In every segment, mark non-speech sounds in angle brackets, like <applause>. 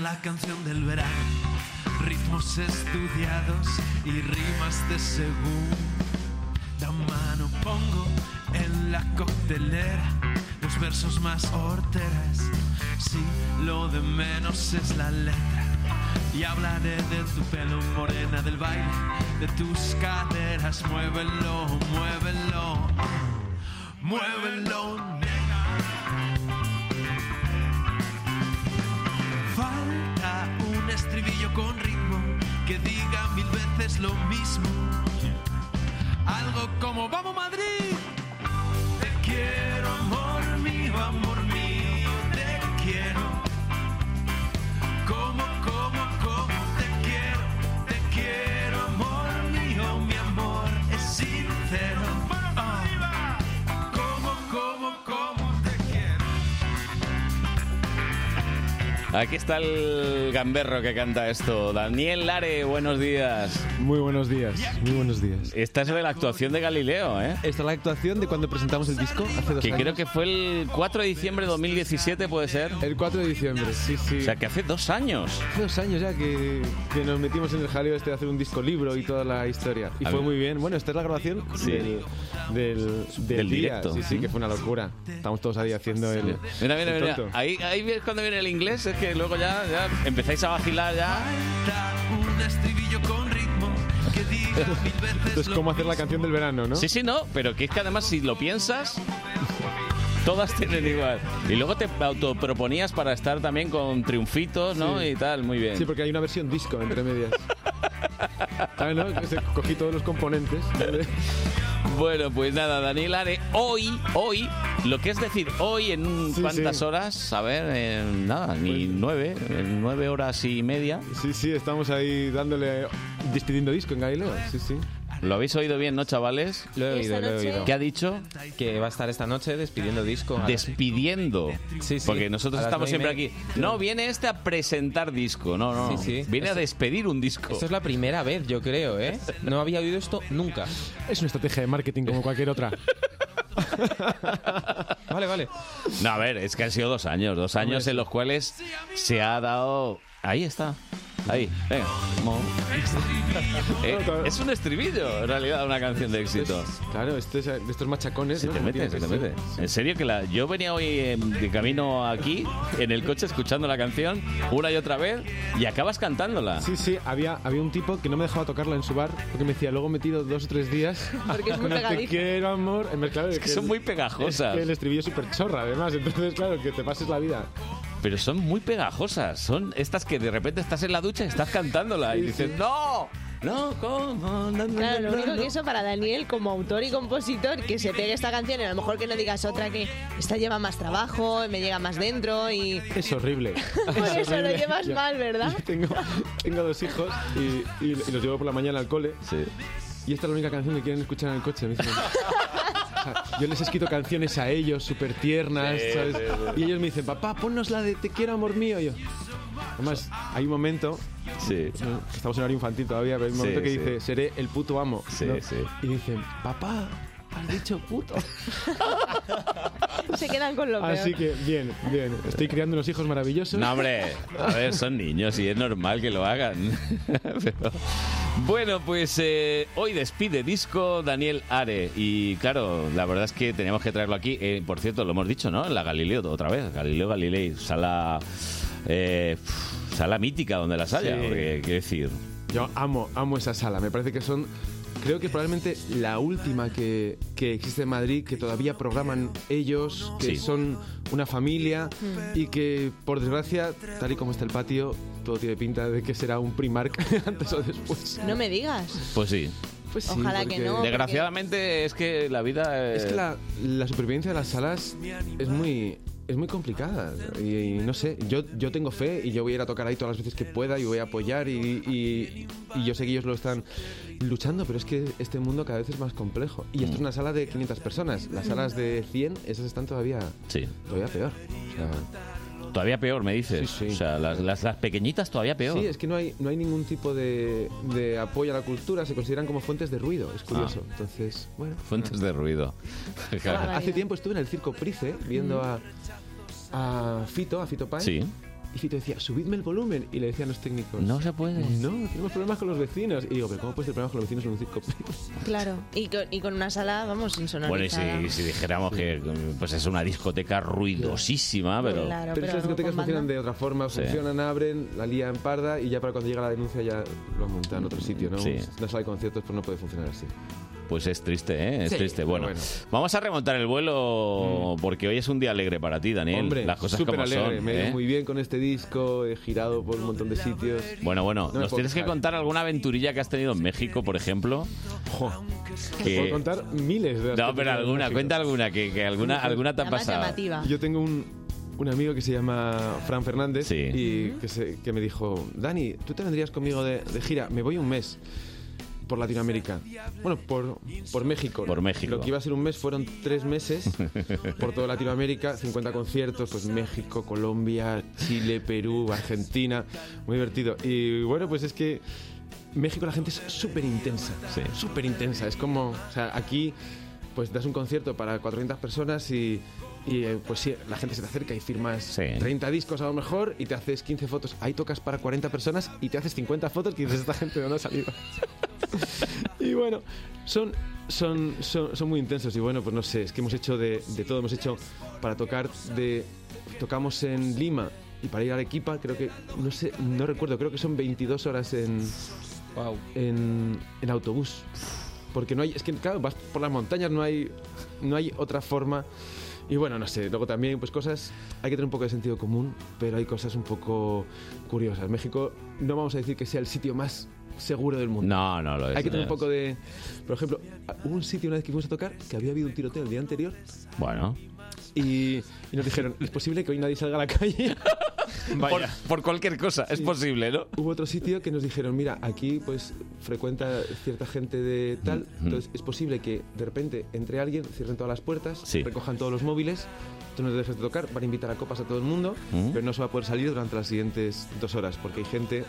la canción del verano. Ritmos estudiados y rimas de segunda mano. Pongo en la coctelera los versos más horteras. Si lo de menos es la letra. Y hablaré de tu pelo morena, del baile, de tus caderas. Muévelo, muévelo, muévelo, estribillo con ritmo que diga mil veces lo mismo. Algo como Vamos Madrid. Te quiero, Aquí está el gamberro que canta esto. Daniel Lare, buenos días. Muy buenos días, muy buenos días. Esta es de la actuación de Galileo, ¿eh? Esta es la actuación de cuando presentamos el disco hace dos Que años. creo que fue el 4 de diciembre de 2017, ¿puede ser? El 4 de diciembre, sí, sí. O sea, que hace dos años. Hace dos años ya que, que nos metimos en el jaleo este de hacer un disco libro y toda la historia. Y A fue ver. muy bien. Bueno, esta es la grabación Sí. del, del, del Del día. directo. Sí, sí, que fue una locura. Estamos todos ahí haciendo el. Mira, mira, el mira. Ahí, ahí ves cuando viene el inglés, es que luego ya, ya empezáis a vacilar ya. Falta un estribillo con ritmo que diga mil veces Esto es como hacer la canción del verano, ¿no? Sí, sí, no, pero que es que además si lo piensas, todas tienen igual. Y luego te autoproponías para estar también con triunfitos, ¿no? Sí. Y tal, muy bien. Sí, porque hay una versión disco entre medias. Ah, ¿no? Cogí todos los componentes. Bueno, pues nada, Daniel Are, hoy, hoy, lo que es decir, hoy en Sí, cuántas sí. horas, a ver, en nada, ni nueve, en nueve horas y media. Sí, sí, estamos ahí dándole. despidiendo disco en Galileo. Sí, sí. ¿Lo habéis oído bien, no, chavales? Lo he oído, lo he oído. ¿Qué ha dicho? Que va a estar esta noche despidiendo disco. Despidiendo. Sí, sí. Porque nosotros estamos siempre aquí. No, viene este a presentar disco. No, no. Sí, sí. Viene a despedir un disco. Esto es la primera vez, yo creo, ¿eh? No había oído esto nunca. Es una estrategia de marketing como cualquier otra. <laughs> Vale, vale. No, a ver, es que han sido dos años. Dos años en los cuales se ha dado. Ahí está. Ahí, venga. Eh, es un estribillo, en realidad, una canción de éxito. Claro, este es de estos machacones. Se ¿no? te Como mete, tiene se que te ser. mete. En serio que la, yo venía hoy eh, de camino aquí, en el coche, escuchando la canción una y otra vez, y acabas cantándola. Sí, sí, había, había un tipo que no me dejaba tocarla en su bar porque me decía, luego he metido dos o tres días. <laughs> Porque es muy <laughs> con el Te pegadiza. quiero, amor. Es que son el- muy pegajosas. Es que el estribillo es súper chorra, además. Entonces, claro, que te pases la vida. Pero son muy pegajosas. Son estas que de repente estás en la ducha y estás cantándola y dices, sí. ¡No! No, ¿cómo? No, no, Claro, no, lo único no". que eso para Daniel, como autor y compositor, que se pegue esta canción y a lo mejor que no digas otra que esta lleva más trabajo, me llega más dentro y... Es horrible. <laughs> Por Es eso lo llevas mal, ¿verdad? <laughs> Tengo, tengo dos hijos y, y- y los llevo por la mañana al cole. Sí. Y esta es la única canción que quieren escuchar en el coche. <laughs> yo les he escrito canciones a ellos, súper tiernas, Sí, ¿sabes? sí, sí. Y ellos me dicen, papá, ponnos la de Te quiero, amor mío. Y yo, además, hay un momento, Sí. ¿no? que estamos en horario infantil todavía, pero hay un Sí, momento que sí. dice, seré el puto amo. Sí, ¿no? sí. Y dicen, papá, has dicho puto. Se quedan con lo peor. Así que, bien, bien. Estoy criando unos hijos maravillosos. No, hombre, a ver, son niños y es normal que lo hagan. <laughs> Pero- Bueno, pues eh, hoy despide disco Daniel Are. Y claro, la verdad es que teníamos que traerlo aquí. Eh, por cierto, lo hemos dicho, ¿no? En la Galileo otra vez. Galileo Galilei, sala. eh, sala mítica donde las haya. Sí. Porque, quiero decir. Yo amo, amo esa sala. Me parece que son, creo que probablemente la última que, que existe en Madrid, que todavía programan ellos, que Sí. son una familia y que, por desgracia, tal y como está el patio, todo tiene pinta de que será un Primark <laughs> antes o después. No me digas. Pues sí. Pues sí, Ojalá que no. porque- Desgraciadamente es que la vida. eh, Es que la, la supervivencia de las salas es muy es muy complicada y, y no sé, yo, yo tengo fe y yo voy a ir a tocar ahí todas las veces que pueda y voy a apoyar y, y- y yo sé que ellos lo están luchando, pero es que este mundo cada vez es más complejo. Y esto es una sala de 500 personas, las salas de 100, esas están todavía, Sí. todavía peor. O sea, Todavía peor, me dices. Sí, sí. O sea, las, las, las pequeñitas todavía peor. Sí, es que no hay, no hay ningún tipo de, de apoyo a la cultura, se consideran como fuentes de ruido, es curioso. Ah. Entonces, bueno. Fuentes de ruido. <laughs> Hace tiempo estuve en el Circo Price viendo a, a Fito, a Fito Páez. Sí. Y Fito decía, subidme el volumen. Y le decían los técnicos, No se puede. no, tenemos problemas con los vecinos. Y digo, pero ¿cómo puedes tener problemas con los vecinos en un circo? <laughs> Claro. Y con, y con una sala, vamos, sin Bueno, y si, si dijéramos que pues es una discoteca ruidosísima, pero... Claro, pero, esas discotecas con banda. funcionan de otra forma, Sí. funcionan, abren, la lía en parda y ya para cuando llega la denuncia ya lo han montado en otro sitio, ¿no? Sí. Una sala de conciertos pues no puede funcionar así. Pues es triste, ¿eh? Es Sí, triste. Bueno, bueno. vamos a remontar el vuelo porque hoy es un día alegre para ti, Daniel. Hombre, Las cosas como alegre, son. me he ido ¿eh? muy bien con este disco, he girado por un montón de sitios. Bueno, bueno, No nos tienes que contar alguna aventurilla que has tenido en México, por ejemplo. Jo, Que- Puedo contar miles de No, pero alguna, cuenta alguna, que, que alguna, alguna te ha pasado. llamativa. Yo tengo un, un amigo que se llama Fran Fernández Sí. y que, se- que me dijo, Dani, ¿tú te vendrías conmigo de, de gira? Me voy un mes por Latinoamérica. Bueno, por, por México. Por México. Lo que iba a ser un mes fueron tres meses <laughs> por toda Latinoamérica, 50 conciertos, pues México, Colombia, Chile, Perú, Argentina. Muy divertido. Y bueno, pues es que México la gente es súper intensa. Sí. Súper intensa. Es como, o sea, aquí pues das un concierto para 400 personas y, y, eh, pues sí, la gente se te acerca y firmas Sí. 30 discos a lo mejor y te haces 15 fotos. Ahí tocas para 40 personas y te haces 50 fotos que dices, esta gente de dónde ha salido. <laughs> y bueno, son, son, son, son muy intensos y bueno, pues no sé, es que hemos hecho de, de todo. Hemos hecho para tocar de... Tocamos en Lima y para ir a Arequipa creo que, no sé, no recuerdo, creo que son 22 horas en, Wow. en, en autobús. Porque no hay, es que claro, vas por las montañas, no hay, no hay otra forma. Y bueno, no sé, luego también pues cosas, hay que tener un poco de sentido común, pero hay cosas un poco curiosas. México no vamos a decir que sea el sitio más seguro del mundo. No, no lo es. Hay que tener un poco de... Por ejemplo, hubo un sitio una vez que fuimos a tocar que había habido un tiroteo el día anterior Bueno, y, y nos dijeron, es posible que hoy nadie salga a la calle. <laughs> por, por cualquier cosa, es posible, ¿no? Hubo otro sitio que nos dijeron, mira, aquí pues frecuenta cierta gente de tal, entonces es posible que de repente entre alguien, cierren todas las puertas, Sí. recojan todos los móviles, tú no te dejes de tocar, van a invitar a copas a todo el mundo, Mm. pero no se va a poder salir durante las siguientes dos horas, porque hay gente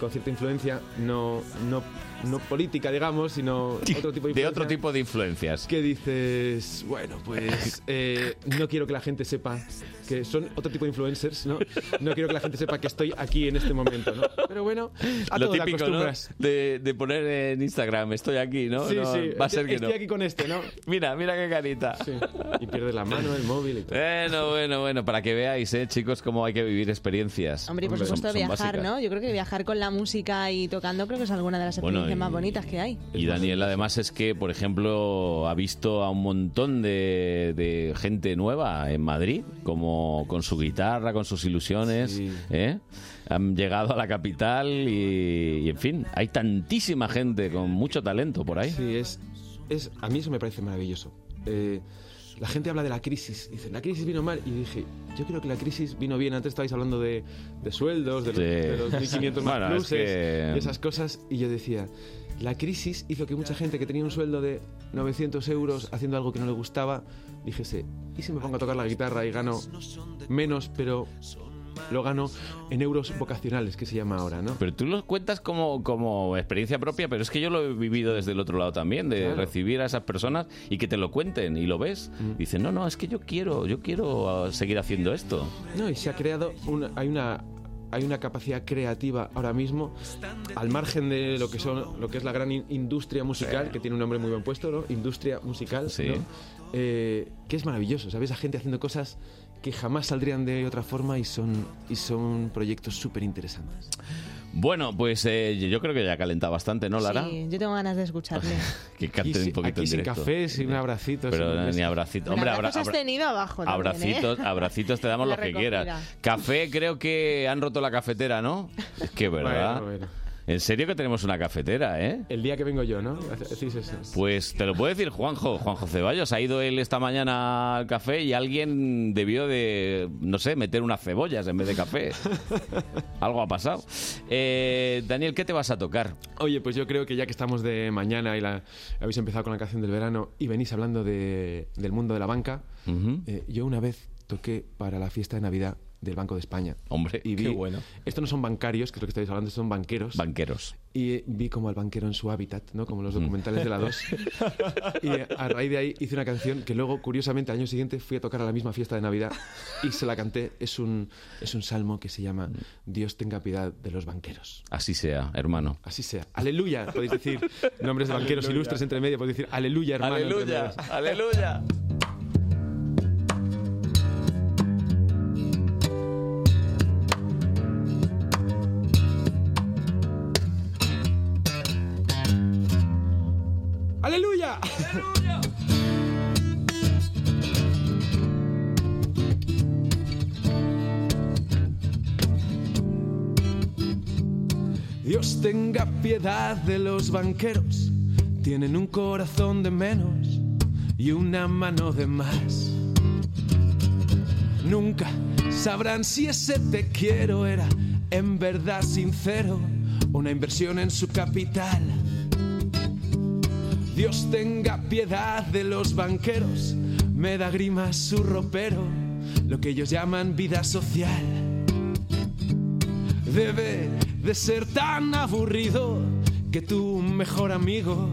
con cierta influencia, no, no, no política, digamos, sino <laughs> otro tipo de otro tipo de influencias. que dices, bueno, pues <laughs> eh, no quiero que la gente sepa que son otro tipo de influencers, ¿no? No quiero que la gente sepa que estoy aquí en este momento, ¿no? Pero bueno, a Lo típico, ¿no? De, de poner en Instagram, estoy aquí, ¿no? Sí, No, sí, Va a ser que estoy no. aquí con este, ¿no? <laughs> Mira, mira qué carita. Sí. Y pierdes la mano, el móvil y todo. Bueno, bueno, bueno, para que veáis, ¿eh, chicos, cómo hay que vivir experiencias. Hombre, y por supuesto son- son viajar, básicas. ¿no? Yo creo que viajar con la música y tocando creo que es alguna de las Bueno, más bonitas que hay. Y Daniel además es que, por ejemplo, ha visto a un montón de, de gente nueva en Madrid, como con su guitarra, con sus ilusiones, Sí. ¿eh? Han llegado a la capital y, y, en fin, hay tantísima gente con mucho talento por ahí. Sí, es, es, a mí eso me parece maravilloso. Eh, la gente habla de la crisis. Dice, la crisis vino mal. Y dije, yo creo que la crisis vino bien. Antes estabais hablando de, de sueldos, de los, de los 1.500 más <laughs> Bueno, es pluses, que- y esas cosas. Y yo decía, la crisis hizo que mucha gente que tenía un sueldo de 900 euros haciendo algo que no le gustaba, dijese, ¿y si me pongo a tocar la guitarra y gano menos, pero lo gano en euros vocacionales, que se llama ahora, ¿no? Pero tú lo cuentas como, como experiencia propia, pero es que yo lo he vivido desde el otro lado también, de Claro. recibir a esas personas y que te lo cuenten y lo ves. Dicen, no, no, es que yo quiero, yo quiero uh, seguir haciendo esto. No, y se ha creado una, hay una hay una capacidad creativa ahora mismo al margen de lo que son lo que es la gran in- industria musical que tiene un nombre muy bien puesto, ¿no? Industria musical, Sí. ¿no? Eh, que es maravilloso, ¿sabes? A gente haciendo cosas que jamás saldrían de otra forma y son y son proyectos súper interesantes. Bueno, pues eh, yo creo que ya calenta bastante, ¿no, Lara? Sí, yo tengo ganas de escucharle. <laughs> Que cante un poquito aquí en sin directo. café, sin un abracito, Pero sin ni abracito. Pero Hombre, abra- abrazos has abra- tenido abajo también, abracitos, ¿eh? abracitos te damos los que quieras. Café, creo que han roto la cafetera, ¿no? <laughs> Es que, ¿verdad? Bueno, bueno. En serio que tenemos una cafetera, ¿eh? El día que vengo yo, ¿no? Pues te lo puede decir Juanjo, Juanjo Ceballos. Ha ido él esta mañana al café y alguien debió de, no sé, meter unas cebollas en vez de café. <laughs> Algo ha pasado. Eh, Daniel, ¿qué te vas a tocar? Oye, pues yo creo que ya que estamos de mañana y la, habéis empezado con la canción del verano y venís hablando de- del mundo de la banca, eh, yo una vez toqué para la fiesta de Navidad del Banco de España. Hombre, y vi, qué bueno. Estos no son bancarios, que es lo que estáis hablando, son banqueros. Banqueros. y vi como al banquero en su hábitat, ¿no? Como los documentales de la 2. <laughs> y a raíz de ahí hice una canción que luego, curiosamente, al año siguiente fui a tocar a la misma fiesta de Navidad y se la canté. Es un, es un salmo que se llama Dios tenga piedad de los banqueros. Así sea, hermano. Así sea. Aleluya, podéis decir nombres de banqueros ilustres entre medio, podéis decir aleluya, hermano. aleluya. ¡Aleluya! Dios tenga piedad de los banqueros, tienen un corazón de menos y una mano de más. Nunca sabrán si ese te quiero era en verdad sincero una inversión en su capital. Dios tenga piedad de los banqueros, me da grima su ropero, lo que ellos llaman vida social. Debe de ser tan aburrido que tu mejor amigo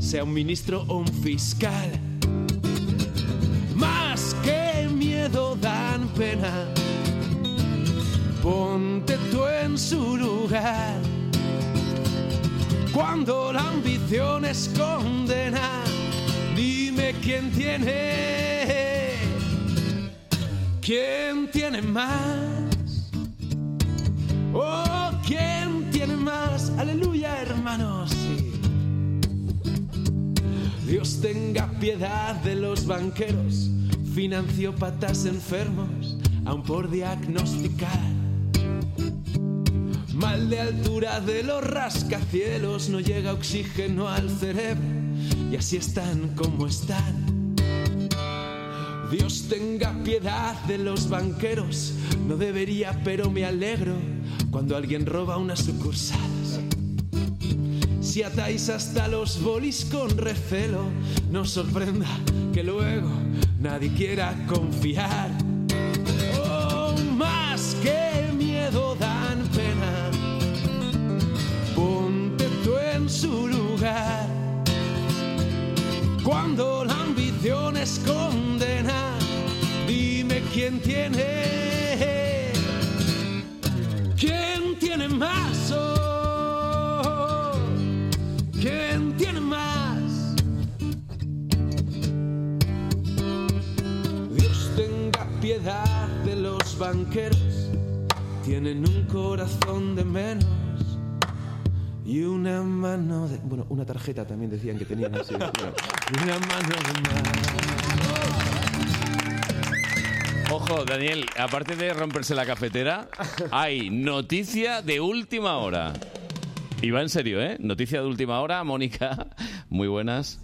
sea un ministro o un fiscal. Más que miedo dan pena, ponte tú en su lugar. Cuando la ambición es condena, dime quién tiene, quién tiene más. Oh, Dios tenga piedad de los banqueros, financiópatas enfermos, aún por diagnosticar. Mal de altura de los rascacielos, no llega oxígeno al cerebro y así están como están. Dios tenga piedad de los banqueros, no debería pero me alegro cuando alguien roba una sucursal. Si atáis hasta los bolis con recelo, no sorprenda que luego nadie quiera confiar. Oh, más que miedo dan pena, ponte tú en su lugar. Cuando la ambición es condena, dime quién tiene, quién tiene más, de los banqueros, tienen un corazón de menos. Y una mano de... Bueno, una tarjeta también decían que tenían así. una mano de más. Ojo, Daniel, aparte de romperse la cafetera, hay noticia de última hora. Y va en serio, ¿eh? Noticia de última hora, Mónica. Muy buenas.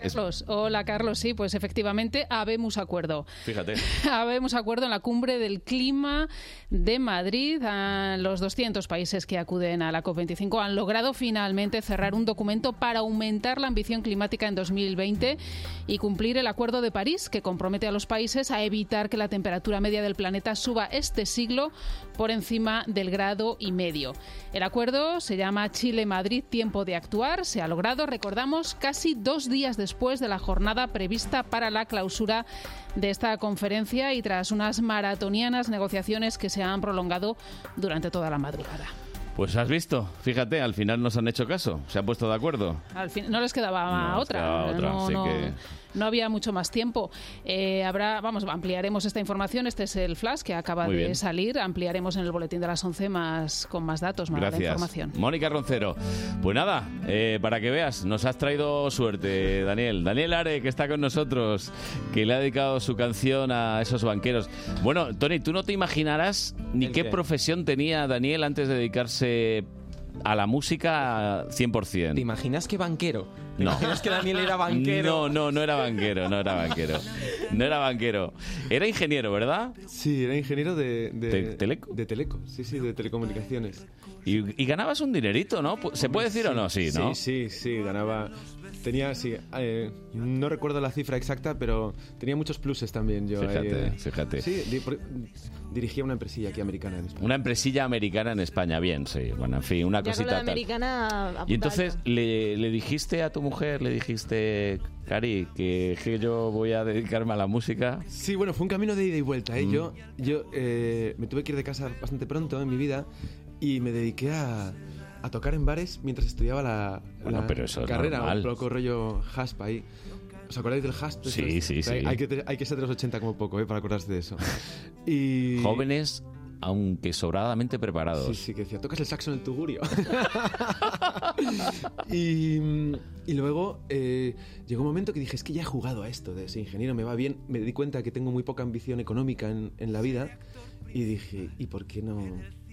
Carlos, hola Carlos, sí, pues efectivamente habemos acuerdo. Fíjate. <laughs> Habemos acuerdo en la cumbre del clima de Madrid. A los 200 países que acuden a la COP25 han logrado finalmente cerrar un documento para aumentar la ambición climática en 2020 y cumplir el Acuerdo de París, que compromete a los países a evitar que la temperatura media del planeta suba este siglo por encima del grado y medio. El acuerdo se llama Chile-Madrid Tiempo de Actuar. Se ha logrado, recordamos, casi dos días después de la jornada prevista para la clausura de esta conferencia y tras unas maratonianas negociaciones que se han prolongado durante toda la madrugada. Pues has visto, fíjate, al final nos han hecho caso, se han puesto de acuerdo. Al fin, no les quedaba No otra. quedaba otra, no, así no- que- no había mucho más tiempo. Eh, habrá, vamos, ampliaremos esta información. Este es el flash que acaba Muy de bien. salir. Ampliaremos en el boletín de las 11 más con más datos, más Gracias. información. Mónica Roncero. Pues nada, eh, para que veas, nos has traído suerte, Daniel. Daniel Are, que está con nosotros, que le ha dedicado su canción a esos banqueros. Bueno, Tony, tú no te imaginarás ni ¿El qué, qué? profesión tenía Daniel antes de dedicarse a la música 100%. ¿Te imaginas que banquero ¿Te No. imaginas que Daniel era banquero? No, no, no era banquero, no era banquero. No era banquero. Era ingeniero, ¿verdad? Sí, era ingeniero de, de, ¿De Teleco? De Teleco, sí, sí, de telecomunicaciones. Y, y ganabas un dinerito, ¿no? ¿Se puede decir o no? Sí, ¿no? Sí, sí, sí, ganaba. Tenía, sí, eh, no recuerdo la cifra exacta, pero tenía muchos pluses también yo. Fíjate, eh, fíjate. Sí, di- por- dirigía una empresilla aquí americana en España. Una empresilla americana en España, bien, sí. Bueno, en fin, una Ya con cosita de tal. americana. Y entonces le, le dijiste a tu mujer, le dijiste, Cari, que, que yo voy a dedicarme a la música. Sí, bueno, fue un camino de ida y vuelta. ¿eh? Mm. Yo, yo eh, me tuve que ir de casa bastante pronto en mi vida y me dediqué a, a tocar en bares mientras estudiaba la, Bueno, la pero eso es carrera. Un poco rollo hasp ahí. ¿Os acordáis del hasp? Sí, sí, sí. Hay, hay que, hay que ser de los 80 como poco, ¿eh? Para acordarse de eso. <laughs> Y... Jóvenes, aunque sobradamente preparados. Sí, sí, que decía, tocas el saxo en el tugurio. <laughs> y, y luego eh, llegó un momento que dije, es que ya he jugado a esto de ser ingeniero, me va bien. Me di cuenta que tengo muy poca ambición económica en, en la vida y dije, ¿y por qué no?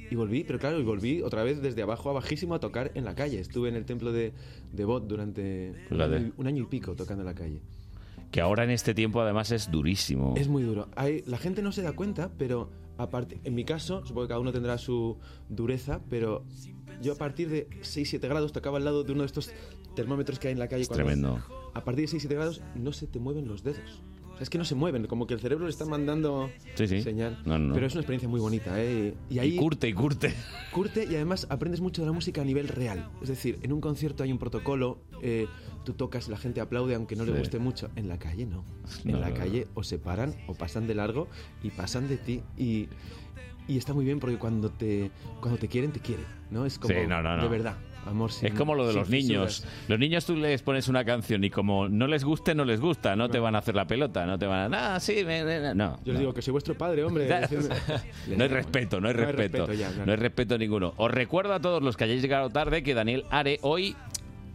Y volví, pero claro, y volví otra vez desde abajo a bajísimo a tocar en la calle. Estuve en el templo de, de Bot durante un año, un año y pico tocando en la calle. Que ahora en este tiempo además es durísimo. Es muy duro. Hay, la gente no se da cuenta, pero aparte, en mi caso, supongo que cada uno tendrá su dureza, pero yo a partir de 6-7 grados tocaba al lado de uno de estos termómetros que hay en la calle. Es cuando- tremendo. A partir de 6-7 grados no se te mueven los dedos. O sea, es que no se mueven, como que el cerebro le está mandando Sí, sí. señal. No, no, no. Pero es una experiencia muy bonita, ¿eh? Y ahí Y curte, y curte. curte y además aprendes mucho de la música a nivel real. Es decir, en un concierto hay un protocolo, eh, tú tocas y la gente aplaude aunque no le guste mucho. En la calle no. En No, la no, calle o se paran o pasan de largo y pasan de ti y, y está muy bien porque cuando te cuando te quieren te quieren, ¿no? Es como Sí, no, no, no. de verdad, amor sin Es como lo de los niños. fisuras. Los niños tú les pones una canción y como no les guste, no les gusta. No te van a hacer la pelota, no te van a... Ah, sí, me- me- no. Yo les no. digo que soy vuestro padre, hombre. <laughs> <laughs> No hay respeto, no hay No hay respeto. respeto ya, claro. No hay respeto ninguno. Os recuerdo a todos los que hayáis llegado tarde que Daniel Are hoy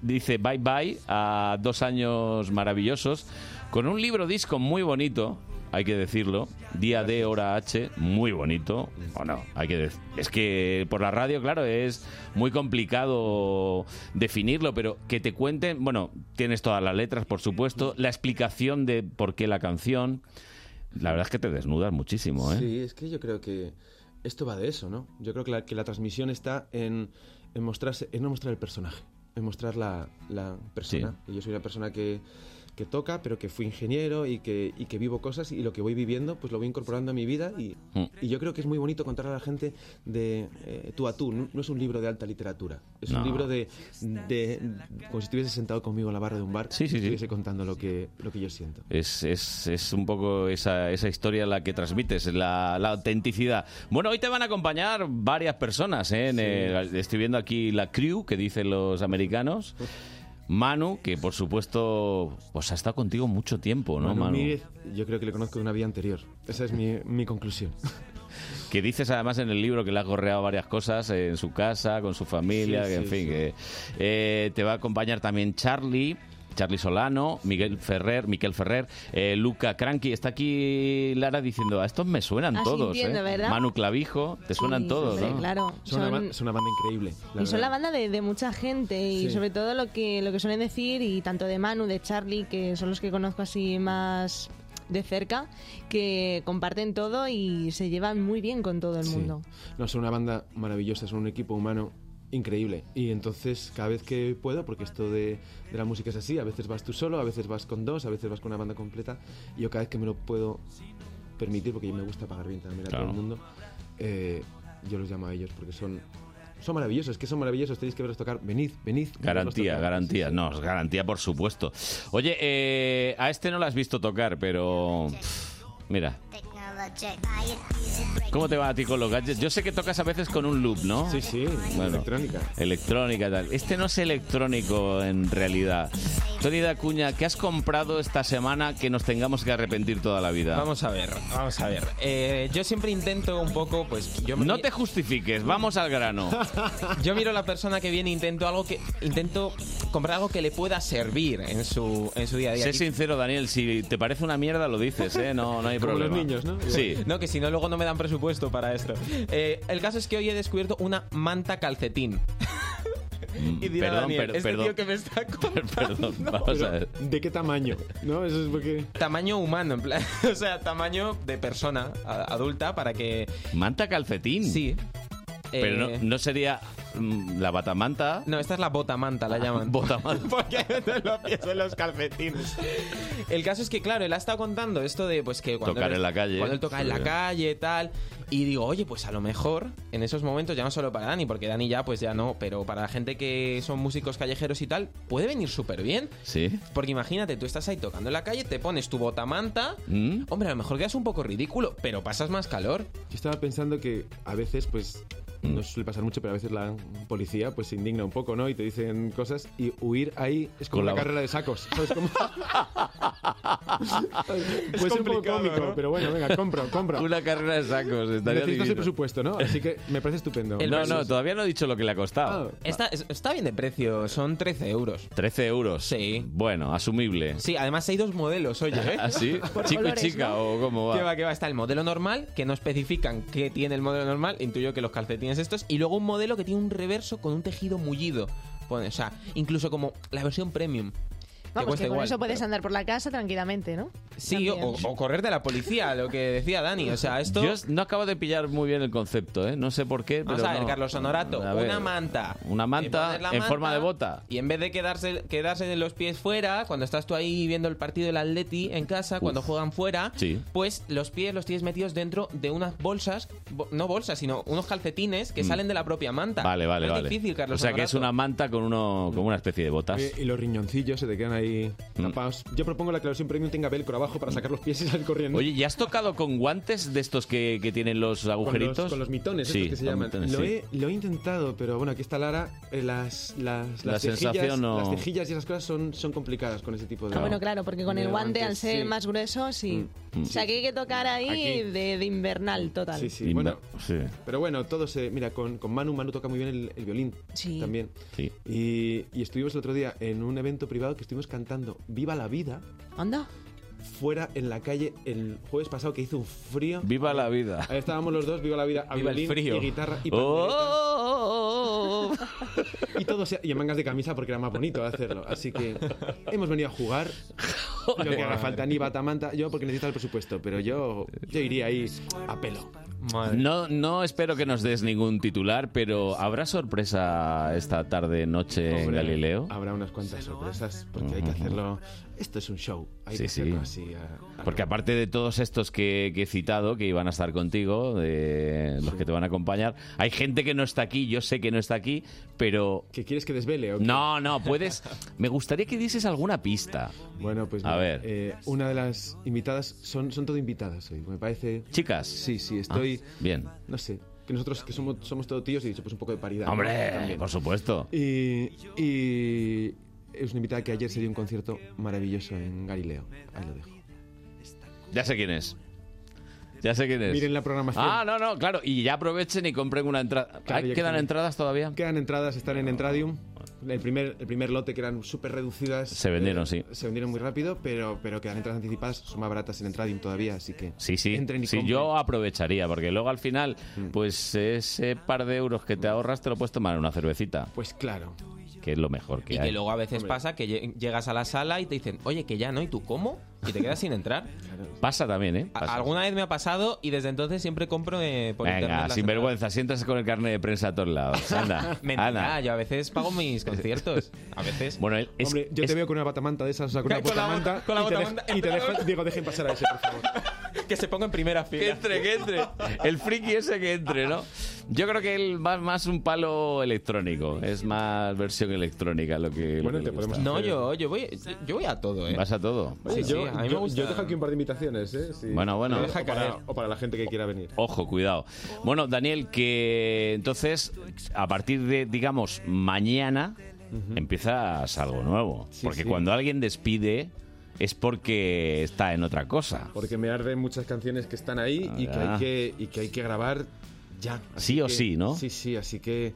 dice bye bye a dos años maravillosos con un libro disco muy bonito. Hay que decirlo, día D, hora H, muy bonito. O no, hay que Es que por la radio, claro, es muy complicado definirlo, pero que te cuenten, bueno, tienes todas las letras, por supuesto, la explicación de por qué la canción. La verdad es que te desnudas muchísimo, ¿eh? Sí, es que yo creo que esto va de eso, ¿no? Yo creo que la, que la transmisión está en, en mostrarse, en no mostrar el personaje, en mostrar la, la persona. Y yo soy una persona que, que toca, pero que fui ingeniero y que, y que vivo cosas y lo que voy viviendo, pues lo voy incorporando a mi vida y, Mm. y yo creo que es muy bonito contar a la gente de eh, tú a tú. No, no es un libro de alta literatura, es No. un libro de, de como si estuviese sentado conmigo en la barra de un bar Sí, sí, y sí. estuviese contando lo que, lo que yo siento. Es, es, es un poco esa, esa historia la que transmites, la, la autenticidad. Bueno, hoy te van a acompañar varias personas. ¿eh? En el- estoy viendo aquí la crew, que dicen los americanos. <laughs> Manu, que por supuesto pues ha estado contigo mucho tiempo, ¿no, Manu yo creo que le conozco de una vida anterior. Esa es mi, mi conclusión. <laughs> Que dices además en el libro que le has gorreado varias cosas en su casa, con su familia, Sí, que en sí, fin, sí. que eh, te va a acompañar también Charlie. Charlie Solano, Miguel Ferrer, Miquel Ferrer, eh, Luca Cranky. Está aquí Lara diciendo, a estos me suenan Ah, todos. ¿eh? ¿verdad? Manu Clavijo, te suenan Sí, todos, hombre, ¿no? Claro. Son, una, Son- ba- son una banda increíble. la y son la banda de, de mucha gente y Sí. sobre todo lo que lo que suelen decir y tanto de Manu, de Charlie, que son los que conozco así más de cerca, que comparten todo y se llevan muy bien con todo el Sí. mundo. No, son una banda maravillosa, son un equipo humano increíble. Y entonces, cada vez que puedo, porque esto de, de la música es así, a veces vas tú solo, a veces vas con dos, a veces vas con una banda completa. Y yo cada vez que me lo puedo permitir, porque a mí me gusta pagar bien también a Claro. todo el mundo, eh, yo los llamo a ellos, porque son... Son maravillosos, es que son maravillosos, tenéis que verlos tocar. Venid, venid. Garantía, tocar. garantía. Sí, sí. No, garantía por supuesto. Oye, eh, a este no lo has visto tocar, pero... pff, Mira, ¿cómo te va a ti con los gadgets? Yo sé que tocas a veces con un loop, ¿no? Sí, sí, Bueno. electrónica. Electrónica y tal. Este no es electrónico en realidad. Tony Dacuña, ¿qué has comprado esta semana que nos tengamos que arrepentir toda la vida? Vamos a ver, vamos a ver. Eh, yo siempre intento un poco, pues yo No te justifiques, vamos al grano. <laughs> Yo miro a la persona que viene e intento algo que intento comprar algo que le pueda servir en su en su día a día. Sé sincero, Daniel, si te parece una mierda lo dices, ¿eh? No, no hay Como los problema. niños, ¿no? Sí. <laughs> No, que si no luego no me dan presupuesto para esto. Eh, el caso es que hoy he descubierto una manta calcetín. Mm, Y dirá Perdón, Daniel, per- este perdón. tío que me está <laughs> contando. Perdón, vamos a Pero, ver. ¿De qué tamaño? ¿No? Eso es porque... Tamaño humano, en plan. <laughs> O sea, tamaño de persona a- adulta para que. Manta calcetín. Sí. Pero no, Eh, no sería la batamanta. No, esta es la botamanta, la llaman. <laughs> Botamanta. Porque meten los pies en los calcetines. El caso es que, claro, él ha estado contando esto de pues que cuando Tocar él- en la calle. Cuando él toca en la calle, tal. Y digo, oye, pues a lo mejor en esos momentos, ya no solo para Dani, porque Dani ya, pues ya no, pero para la gente que son músicos callejeros y tal, puede venir súper bien. Sí. Porque imagínate, tú estás ahí tocando en la calle, te pones tu botamanta. ¿Mm? Hombre, a lo mejor quedas un poco ridículo, pero pasas más calor. Yo estaba pensando que a veces, pues, Mm. No suele pasar mucho, pero a veces la policía pues se indigna un poco, ¿no? Y te dicen cosas y huir ahí es como la- carrera de sacos. ¿Sabes cómo? <laughs> Puede ser un poco cómico, ¿no? pero bueno, venga, compro, compro. Una carrera de sacos. Estaría Necesitas el presupuesto, ¿no? Así que me parece estupendo. El No, no, todavía no he dicho lo que le ha costado. Ah, Está, es- está bien de precio, son 13 euros. 13 euros. Sí. Bueno, asumible. Sí, además hay dos modelos, oye, ¿eh? ¿Así? <laughs> ¿Chico y chica ¿no? o cómo va? Que va, que va. Está el modelo normal, que no especifican qué tiene el modelo normal, intuyo que los calcetines estos, y luego un modelo que tiene un reverso con un tejido mullido. O sea, incluso como la versión premium. Vamos, cuesta que con igual, eso puedes pero- andar por la casa tranquilamente, ¿no? Sí, o, o correr de la policía, lo que decía Dani. O sea, esto... Yo no acabo de pillar muy bien el concepto, ¿eh? No sé por qué, Vamos pero a ver, no. Carlos Honorato, A ver, una manta. Una manta en manta forma de bota. Y en vez de quedarse, quedarse de los pies fuera, cuando estás tú ahí viendo el partido del Atleti en casa, cuando juegan fuera, Sí. pues los pies los tienes metidos dentro de unas bolsas, bo- no bolsas, sino unos calcetines que salen de la propia manta. Mm. Vale, vale, No vale. Es difícil, Carlos o sea que es una manta con uno con una especie de botas. Y los riñoncillos se te quedan ahí Mm. tapados. Yo propongo la que la versión premium tenga velcro abajo para sacar los pies y salir corriendo. Oye, ¿ya has tocado con guantes de estos que, que tienen los con agujeritos? los, con los mitones, sí, estos que se llaman. mitones, lo, sí. he, lo he intentado, pero bueno, aquí está Lara. eh, las, las, La las, no- las cejillas y esas cosas son, son complicadas con ese tipo de. Ah, bueno, claro, porque con el guante, al ser sí. más grueso, sí. Mm. O sea, que hay que tocar ahí de, de invernal total. Sí, sí. Inver- Bueno, sí, pero bueno, todo se. Mira, con, con Manu, Manu toca muy bien el, el violín. Sí. También. sí. Y, y estuvimos el otro día en un evento privado que estuvimos cantando Viva la Vida Anda. fuera en la calle el jueves pasado que hizo un frío. Viva la vida. Ahí estábamos los dos, Viva la Vida, a Viva el violín frío. y guitarra y Oh, oh, oh, oh. Y todo se- y en mangas de camisa porque era más bonito hacerlo. Así que hemos venido a jugar. <laughs> Lo que haga falta, ni batamanta. Yo porque necesito el presupuesto, pero yo, yo iría ahí a pelo. Madre. No, no espero que nos des ningún titular, pero ¿habrá sorpresa esta tarde, noche en Galileo? Habrá unas cuantas sorpresas porque hay que hacerlo. Esto es un show. Hay Sí, que sí. hacerlo así. a- a- Porque aparte de todos estos que, que he citado, que iban a estar contigo, de los que te van a acompañar, hay gente que no está aquí, yo sé que no está aquí, pero... ¿Qué quieres que desvele? o qué? No, no, puedes... Me gustaría que dieses alguna pista. Bueno, pues A mira, ver. eh, una de las invitadas son, son todo invitadas hoy. Me parece. Chicas. Sí, sí, estoy. Ah, bien. No sé. Que nosotros que somos, somos todos tíos y dicho, pues un poco de paridad. ¿no? Hombre, También. por supuesto. Y, y es una invitada que ayer se dio un concierto maravilloso en Galileo. Ahí lo dejo. Ya sé quién es. Ya sé quién es. Miren la programación. Ah, no, no, claro. Y ya aprovechen y compren una entrada. Claro, ¿Ay, ya ¿Quedan que- entradas todavía? Quedan entradas, están en Entradium. El primer, el primer lote que eran súper reducidas. Se vendieron, sí. Se vendieron muy rápido, pero, pero quedan entradas anticipadas. Son más baratas en Entradium todavía, así que. Sí, sí. Entren y sí, yo aprovecharía, porque luego al final, Mm. pues ese par de euros que te ahorras te lo puedes tomar en una cervecita, Pues claro. Que es lo mejor que Y hay. que luego a veces Hombre. pasa que lle- llegas a la sala y te dicen, oye, que ya no, ¿y tú cómo? Y te quedas sin entrar. <laughs> Pasa también, ¿eh? Pasa. Alguna vez me ha pasado y desde entonces siempre compro eh, por internet. Venga, sin vergüenza, siéntase con el carnet de prensa a todos lados. <laughs> Anda. Mentira, anda. yo a veces pago mis conciertos. A veces. Bueno, es, Hombre, yo es- te veo con una batamanta de esas, o sea, con una Con la botamanta. bota- con la y te dejo- y te dejo- digo, dejen pasar a ese, por favor. <laughs> que se ponga en primera Que fila. entre, que entre. El friki ese que entre, ¿no? Yo creo que él va más un palo electrónico. Es más versión electrónica lo que. lo Bueno, que te podemos gusta. No, yo, yo, voy, yo voy a todo, ¿eh? Vas a todo. Oye, Sí, yo, sí, a mí me yo- gusta. yo dejo aquí un par de invitaciones, ¿eh? Sí. Bueno, bueno. O para, o para la gente que quiera venir. Ojo, cuidado. Bueno, Daniel, que entonces, a partir de, digamos, mañana, empiezas algo nuevo. Sí, porque sí. cuando alguien despide, es porque está en otra cosa. Porque me arden muchas canciones que están ahí y que, Ah. hay que, y que hay que grabar ya. Sí o sí, ¿no? Sí, sí, así que